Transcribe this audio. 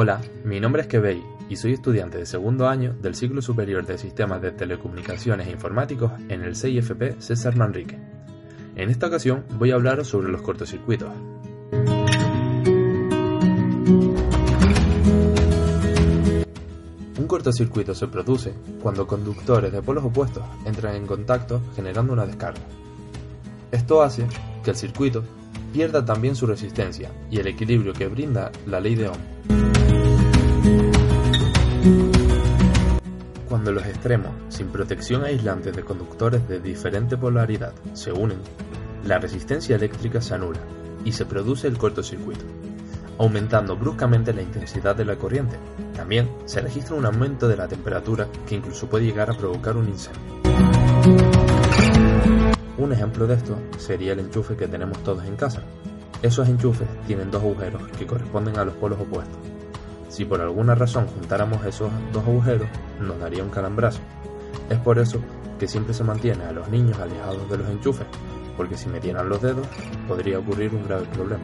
Hola, mi nombre es Kebei y soy estudiante de segundo año del ciclo superior de Sistemas de Telecomunicaciones e Informáticos en el CIFP César Manrique. En esta ocasión voy a hablar sobre los cortocircuitos. Un cortocircuito se produce cuando conductores de polos opuestos entran en contacto generando una descarga. Esto hace que el circuito pierda también su resistencia y el equilibrio que brinda la ley de Ohm. Cuando los extremos, sin protección aislante de conductores de diferente polaridad, se unen, la resistencia eléctrica se anula y se produce el cortocircuito, aumentando bruscamente la intensidad de la corriente. También se registra un aumento de la temperatura que incluso puede llegar a provocar un incendio. Un ejemplo de esto sería el enchufe que tenemos todos en casa. Esos enchufes tienen dos agujeros que corresponden a los polos opuestos. Si por alguna razón juntáramos esos dos agujeros, nos daría un calambrazo. Es por eso que siempre se mantiene a los niños alejados de los enchufes, porque si metieran los dedos podría ocurrir un grave problema.